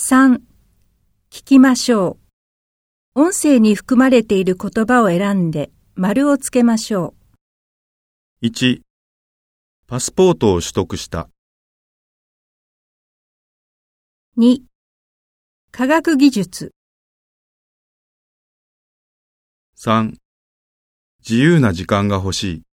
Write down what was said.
3. 聞きましょう。音声に含まれている言葉を選んで丸をつけましょう1、パスポートを取得した。二。2. 科学技術。3、自由な時間が欲しい。